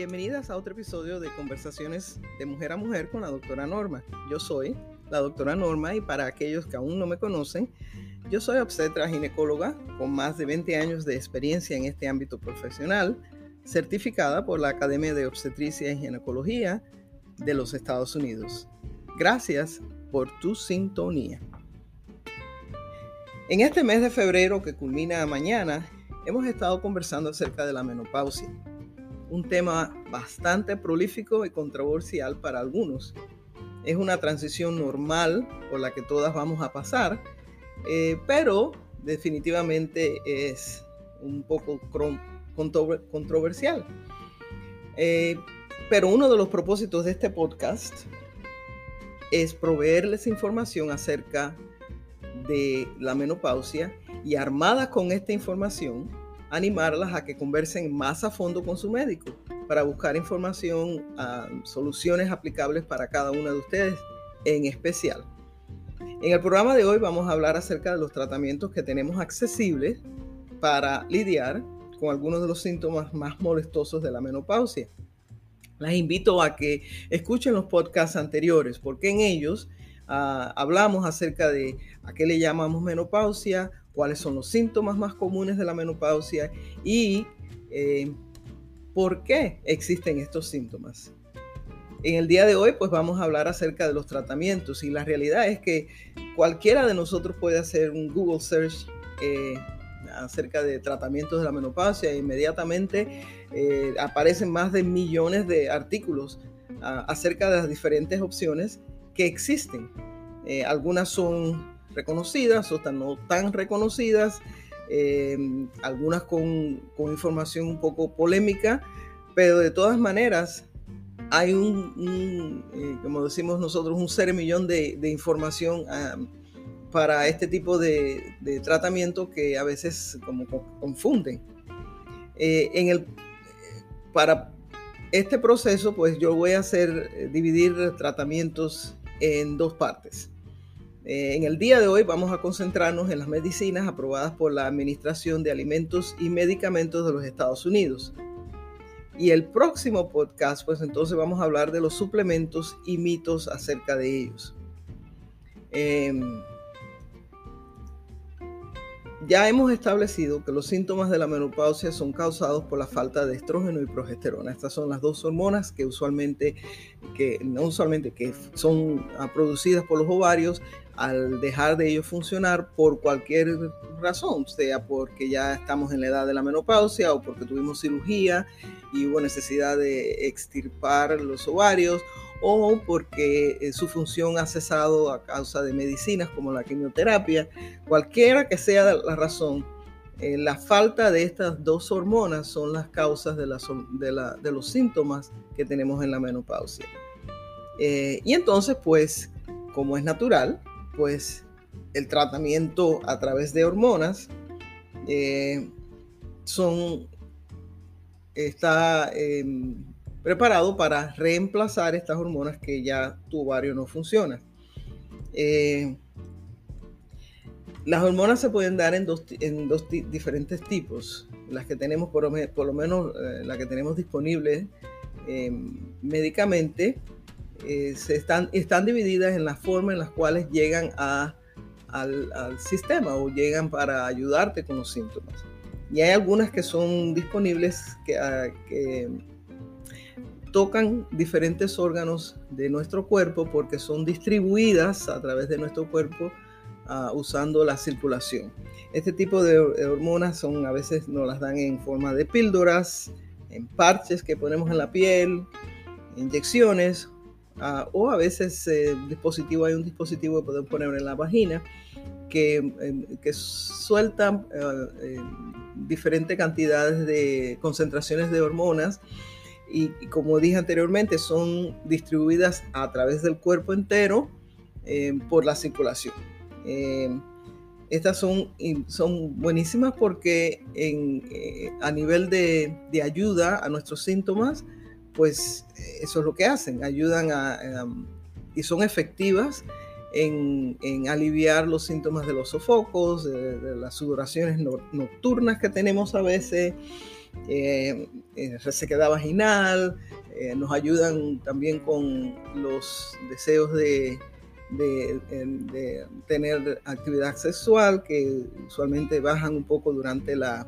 Bienvenidas a otro episodio de Conversaciones de Mujer a Mujer con la doctora Norma. Yo soy la doctora Norma y para aquellos que aún no me conocen, yo soy obstetra ginecóloga con más de 20 años de experiencia en este ámbito profesional, certificada por la Academia de Obstetricia y Ginecología de los Estados Unidos. Gracias por tu sintonía. En este mes de febrero que culmina mañana, hemos estado conversando acerca de la menopausia, un tema bastante prolífico y controversial para algunos. Es una transición normal por la que todas vamos a pasar, eh, pero definitivamente es un poco controversial. Eh, pero uno de los propósitos de este podcast es proveerles información acerca de la menopausia y armadas con esta información, animarlas a que conversen más a fondo con su médico para buscar información, a soluciones aplicables para cada una de ustedes en especial. En el programa de hoy vamos a hablar acerca de los tratamientos que tenemos accesibles para lidiar con algunos de los síntomas más molestosos de la menopausia. Las invito a que escuchen los podcasts anteriores porque en ellos Ah, hablamos acerca de a qué le llamamos menopausia, cuáles son los síntomas más comunes de la menopausia y eh, por qué existen estos síntomas. En el día de hoy pues vamos a hablar acerca de los tratamientos y la realidad es que cualquiera de nosotros puede hacer un Google search eh, acerca de tratamientos de la menopausia e inmediatamente eh, aparecen más de millones de artículos ah, acerca de las diferentes opciones que existen. Eh, algunas son reconocidas, otras no tan reconocidas, eh, algunas con, información un poco polémica, pero de todas maneras hay un, eh, como decimos nosotros, un ser millón de, información ah, para este tipo de, de, tratamiento que a veces como confunden. en el, para este proceso, pues yo voy a hacer, dividir tratamientos en dos partes. Eh, en el día de hoy vamos a concentrarnos en las medicinas aprobadas por la Administración de Alimentos y Medicamentos de los Estados Unidos. Y el próximo podcast, pues entonces vamos a hablar de los suplementos y mitos acerca de ellos. Em, ya hemos establecido que los síntomas de la menopausia son causados por la falta de estrógeno y progesterona. Estas son las dos hormonas que usualmente, que no usualmente, que son ah, producidas por los ovarios al dejar de ellos funcionar por cualquier razón, sea porque ya estamos en la edad de la menopausia o porque tuvimos cirugía y hubo necesidad de extirpar los ovarios o porque eh, su función ha cesado a causa de medicinas como la quimioterapia, cualquiera que sea la razón, eh, la falta de estas dos hormonas son las causas de, de, los síntomas que tenemos en la menopausia. Eh, y entonces, pues, como es natural, pues el tratamiento a través de hormonas son, está em, preparado para reemplazar estas hormonas que ya tu ovario no funciona. Eh, las hormonas se pueden dar en dos, en dos diferentes tipos. Las que tenemos, por, lo menos eh, la que tenemos disponible em, médicamente, eh, se están, están divididas en la forma en las cuales llegan a, al, sistema o llegan para ayudarte con los síntomas. Y hay algunas que son disponibles que, que tocan diferentes órganos de nuestro cuerpo porque son distribuidas a través de nuestro cuerpo uh, usando la circulación. Este tipo de, hormonas son a veces nos las dan en forma de píldoras, en parches que ponemos en la piel, inyecciones uh, o a veces eh, dispositivo hay un dispositivo que podemos poner en la vagina que, em, que suelta eh, diferentes cantidades de concentraciones de hormonas y, como dije anteriormente, son distribuidas a través del cuerpo entero eh, por la circulación. Eh, estas son, son buenísimas porque eh, a nivel de, ayuda a nuestros síntomas, pues eso es lo que hacen, ayudan a, y son efectivas en, aliviar los síntomas de los sofocos, de, las sudoraciones nocturnas que tenemos a veces, resequedad vaginal, nos ayudan también con los deseos de, de, tener actividad sexual que usualmente bajan un poco durante la,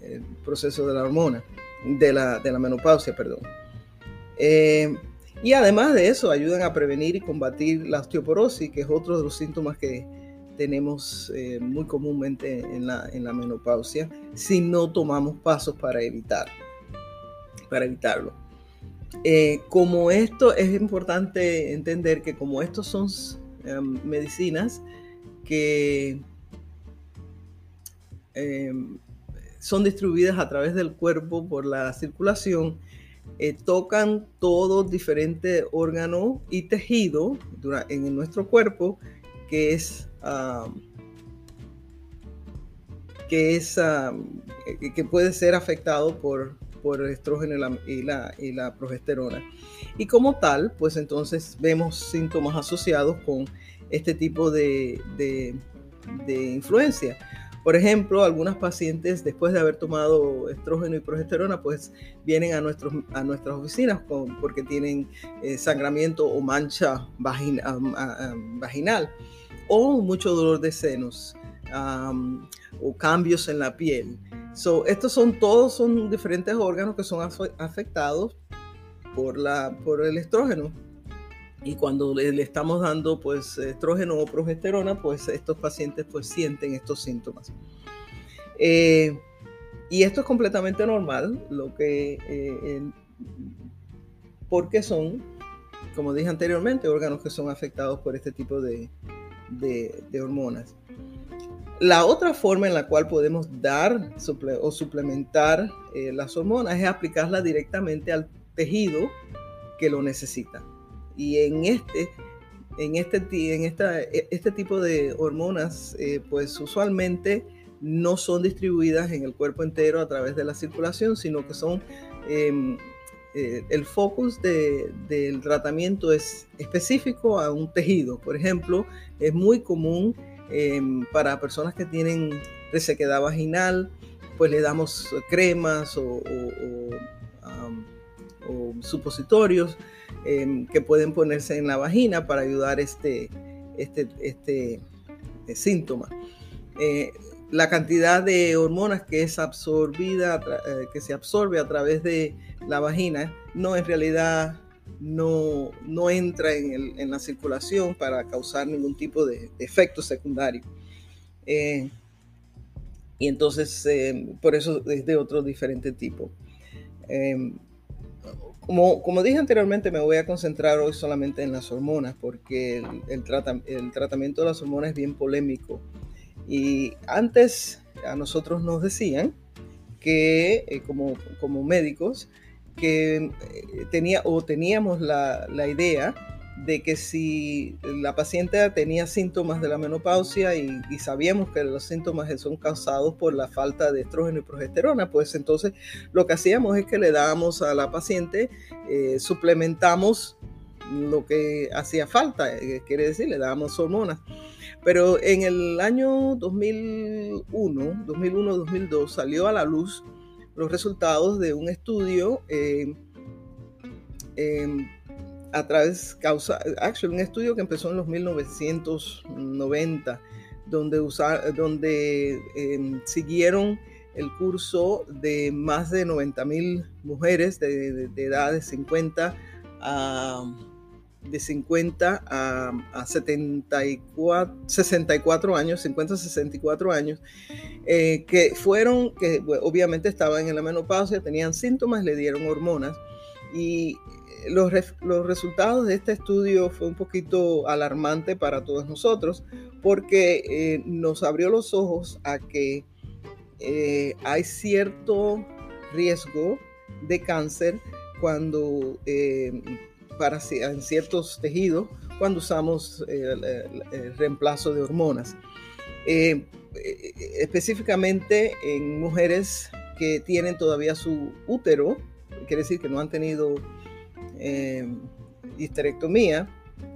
el proceso de la hormona, de la, de la menopausia, perdón. Eh, y además de eso, ayudan a prevenir y combatir la osteoporosis, que es otro de los síntomas que tenemos eh, muy comúnmente en la, en la, menopausia, si no tomamos pasos para evitar, para evitarlo. Eh, como esto es importante entender que como estos son em, medicinas que em, son distribuidas a través del cuerpo por la circulación, eh, tocan todos diferentes órganos y tejido en nuestro cuerpo que es que es que puede ser afectado por por el estrógeno y la, y la, progesterona. Y como tal, pues entonces vemos síntomas asociados con este tipo de, de, influencia. Por ejemplo, algunas pacientes después de haber tomado estrógeno y progesterona, pues vienen a, nuestros, a nuestras oficinas porque tienen eh, sangramiento o mancha vaginal o mucho dolor de senos o cambios en la piel. So, estos son todos son diferentes órganos que son afectados por, la, por el estrógeno. Y cuando le, estamos dando pues estrógeno o progesterona, pues estos pacientes pues sienten estos síntomas. Eh, y esto es completamente normal, lo que eh, porque son, como dije anteriormente, órganos que son afectados por este tipo de, de hormonas. La otra forma en la cual podemos dar o suplementar eh, las hormonas es aplicarlas directamente al tejido que lo necesita. Y en este, en este, e, este tipo de hormonas, eh, pues usualmente no son distribuidas en el cuerpo entero a través de la circulación, sino que son em, eh, el focus del tratamiento es específico a un tejido. Por ejemplo, es muy común Em, para personas que tienen resequedad vaginal, pues le damos cremas o, supositorios em, que pueden ponerse en la vagina para ayudar este, este, este, este síntoma. La cantidad de hormonas que es absorbida, eh, que se absorbe a través de la vagina, no en realidad no, no entra en, la circulación para causar ningún tipo de, efecto secundario. Eh, y entonces, eh, por eso es de otro diferente tipo. Como, como, dije anteriormente, me voy a concentrar hoy solamente en las hormonas, porque el, el tratamiento de las hormonas es bien polémico. Y antes a nosotros nos decían que como, como médicos, que eh, tenía o teníamos la, idea de que si la paciente tenía síntomas de la menopausia y, sabíamos que los síntomas son causados por la falta de estrógeno y progesterona, pues entonces lo que hacíamos es que le dábamos a la paciente, eh, suplementamos lo que hacía falta, eh, quiere decir, le dábamos hormonas. Pero en el año 2001, 2001-2002 salió a la luz los resultados de un estudio eh, em, a través, causa, actually, un estudio que empezó en los 1990, donde, donde em, siguieron el curso de más de 90 mil mujeres de, de, edad de 50 a de 50 a, 74, 64 años, 50 a 64 años, eh, que fueron, que obviamente estaban en la menopausia, tenían síntomas, le dieron hormonas y los, los, resultados de este estudio fue un poquito alarmante para todos nosotros porque eh, nos abrió los ojos a que eh, hay cierto riesgo de cáncer cuando para, en ciertos tejidos cuando usamos el, reemplazo de hormonas. Eh, eh, específicamente en mujeres que tienen todavía su útero, quiere decir que no han tenido eh, histerectomía,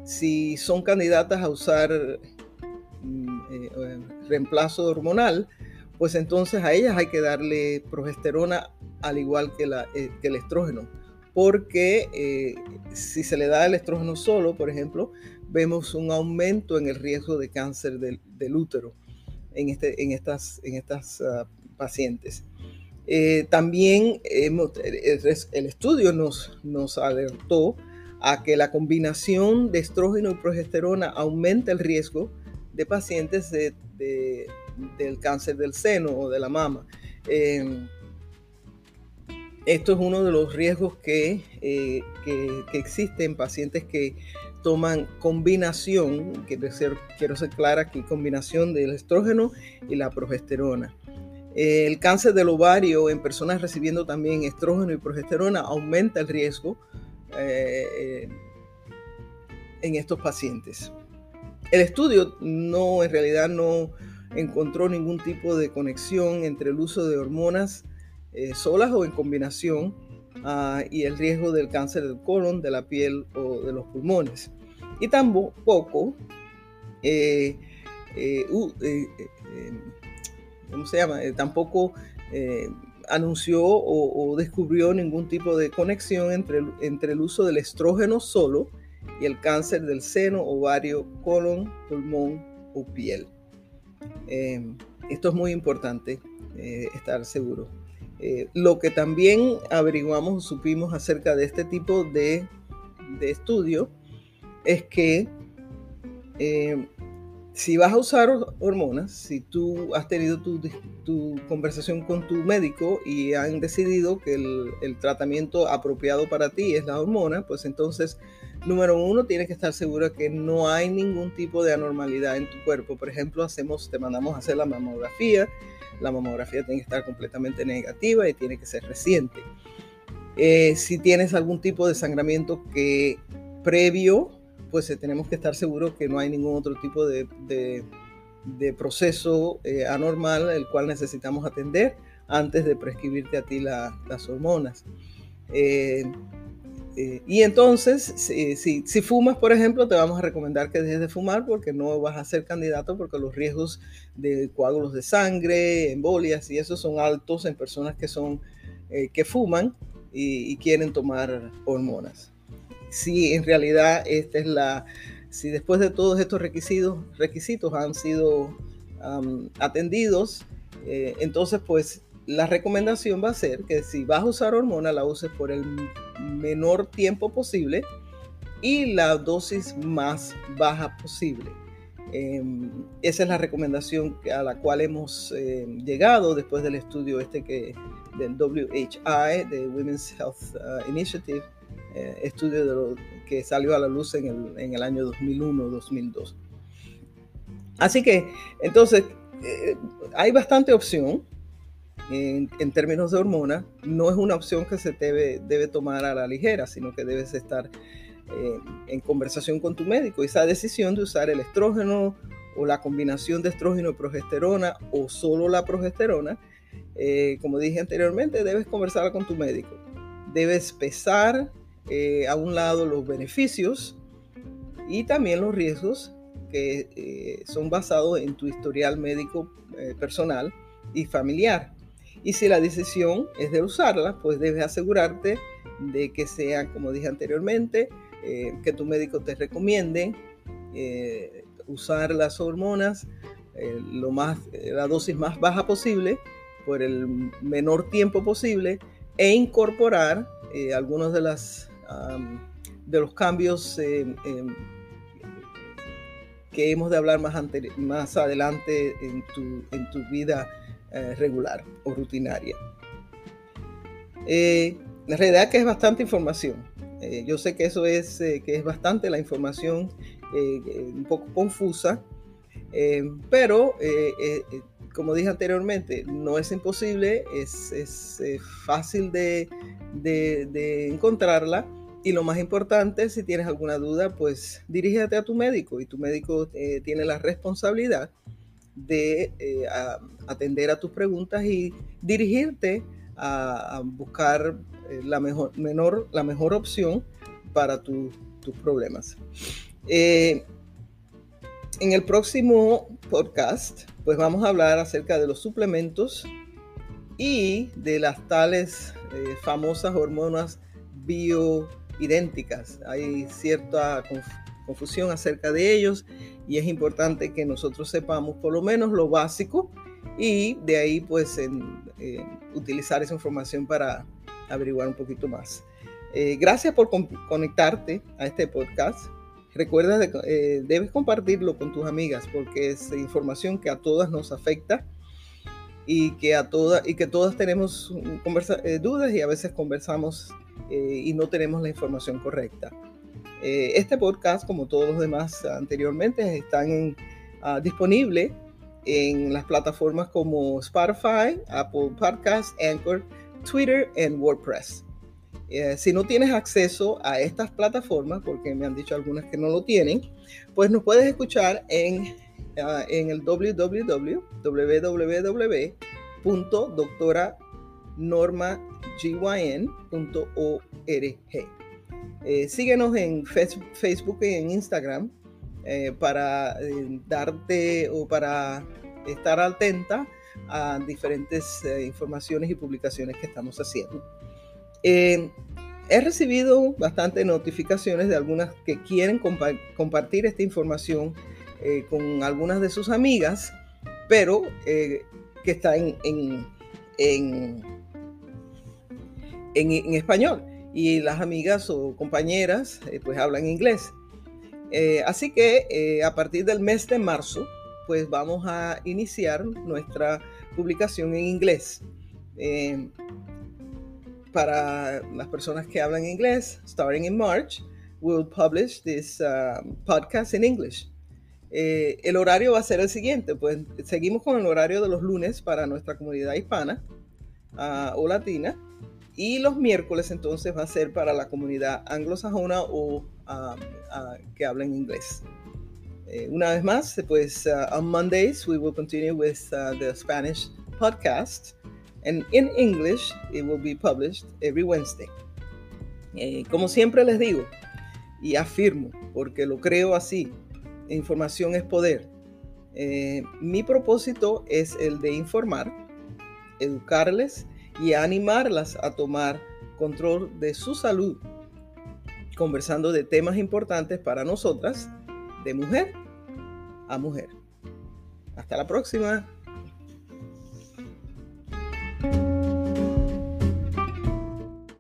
si son candidatas a usar mm, reemplazo hormonal, pues entonces a ellas hay que darle progesterona al igual que, eh, el estrógeno, porque eh, si se le da el estrógeno solo, por ejemplo, vemos un aumento en el riesgo de cáncer del, útero en, estas, en estas pacientes. Eh, también el, estudio nos, alertó a que la combinación de estrógeno y progesterona aumenta el riesgo de pacientes de, del cáncer del seno o de la mama. Em, esto es uno de los riesgos que, eh, que, existe en pacientes que toman combinación, quiero ser, quiero ser clara aquí, combinación del estrógeno y la progesterona. El cáncer del ovario en personas recibiendo también estrógeno y progesterona aumenta el riesgo eh, eh, en estos pacientes. El estudio no, en realidad no encontró ningún tipo de conexión entre el uso de hormonas eh, solas o en combinación ah, y el riesgo del cáncer del colon, de la piel o de los pulmones. Y tampoco, ¿cómo se llama? tampoco anunció o, descubrió ningún tipo de conexión entre, entre el uso del estrógeno solo y el cáncer del seno, ovario, colon, pulmón o piel. Em, esto es muy importante eh, estar seguro. Eh, lo que también averiguamos, supimos acerca de este tipo de, de estudio es que em, si vas a usar hormonas, si tú has tenido tu, conversación con tu médico y han decidido que el, tratamiento apropiado para ti es la hormona, pues entonces, número uno, tienes que estar seguro que no hay ningún tipo de anormalidad en tu cuerpo. Por ejemplo, hacemos, te mandamos a hacer la mamografía. La mamografía tiene que estar completamente negativa y tiene que ser reciente. Eh, si tienes algún tipo de sangramiento que previo pues eh, tenemos que estar seguros que no hay ningún otro tipo de, proceso eh, anormal el cual necesitamos atender antes de prescribirte a ti las hormonas. Eh, y entonces, si, si, fumas, por ejemplo, te vamos a recomendar que dejes de fumar porque no vas a ser candidato porque los riesgos de coágulos de sangre, embolias y eso son altos en personas que, son, que fuman y quieren tomar hormonas. Si en realidad esta es la, si después de todos estos requisitos, requisitos han sido atendidos, eh, entonces pues la recomendación va a ser que si vas a usar hormona la uses por el menor tiempo posible y la dosis más baja posible. Em, esa es la recomendación a la cual hemos em, llegado después del estudio este que del WHI, de Women's Health uh, Initiative, eh, estudio que salió a la luz en el, en el año 2001-2002. Así que, entonces, eh, hay bastante opción en, en, términos de hormona. No es una opción que se debe, debe tomar a la ligera, sino que debes estar eh, en conversación con tu médico. Esa decisión de usar el estrógeno o la combinación de estrógeno y progesterona o solo la progesterona, como dije anteriormente, debes conversar con tu médico. Debes pesar eh, a un lado los beneficios y también los riesgos que eh, son basados en tu historial médico eh, personal y familiar. Y si la decisión es de usarla, pues debes asegurarte de que sea, como dije anteriormente, que tu médico te recomiende usar las hormonas lo más, la dosis más baja posible por el menor tiempo posible e incorporar algunas de las de los cambios eh, em, que hemos de hablar más, más adelante en tu, en tu vida eh, regular o rutinaria. Eh, la realidad es que es bastante información. yo sé que eso es, que es bastante la información un poco confusa, pero como dije anteriormente, no es imposible, es, es fácil de, de, encontrarla y lo más importante, si tienes alguna duda, pues dirígete a tu médico y tu médico eh, tiene la responsabilidad de eh, atender a tus preguntas y dirigirte a, buscar eh, la, mejor, menor, la mejor opción para tus problemas. en el próximo podcast, pues vamos a hablar acerca de los suplementos y de las tales eh, famosas hormonas bioidénticas. Hay cierta confusión acerca de ellos y es importante que nosotros sepamos por lo menos lo básico y de ahí pues utilizar esa información para averiguar un poquito más. Eh, gracias por conectarte a este podcast. Recuerda, de, eh, debes compartirlo con tus amigas porque es información que a todas nos afecta y que a todas y que todas tenemos eh, dudas y a veces conversamos y no tenemos la información correcta. Este podcast, como todos los demás anteriormente, están uh, disponibles en las plataformas como Spotify, Apple Podcasts, Anchor, Twitter y WordPress. Eh, si no tienes acceso a estas plataformas, porque me han dicho algunas que no lo tienen, pues nos puedes escuchar en, ah, en el www.doctoranormagyn.org. Eh, síguenos en Facebook y en Instagram eh, para darte o para estar atenta a diferentes informaciones y publicaciones que estamos haciendo. Eh, he recibido bastantes notificaciones de algunas que quieren compartir esta información eh, con algunas de sus amigas, pero eh, que está en, en, español. Y las amigas o compañeras pues hablan inglés. así que a partir del mes de marzo, pues vamos a iniciar nuestra publicación en inglés para las personas que hablan inglés, starting in March, we'll publish this um, podcast in English. Eh, el horario va a ser el siguiente, pues seguimos con el horario de los lunes para nuestra comunidad hispana uh, o latina y los miércoles entonces va a ser para la comunidad anglosajona o um, uh, que habla en inglés. Eh, una vez más, pues uh, on Mondays we will continue with the Spanish podcast and in English it will be published every Wednesday. Eh, como siempre les digo y afirmo, porque lo creo así, información es poder. Eh, mi propósito es el de informar, educarles y animarlas a tomar control de su salud, conversando de temas importantes para nosotras, de mujer a mujer. Hasta la próxima.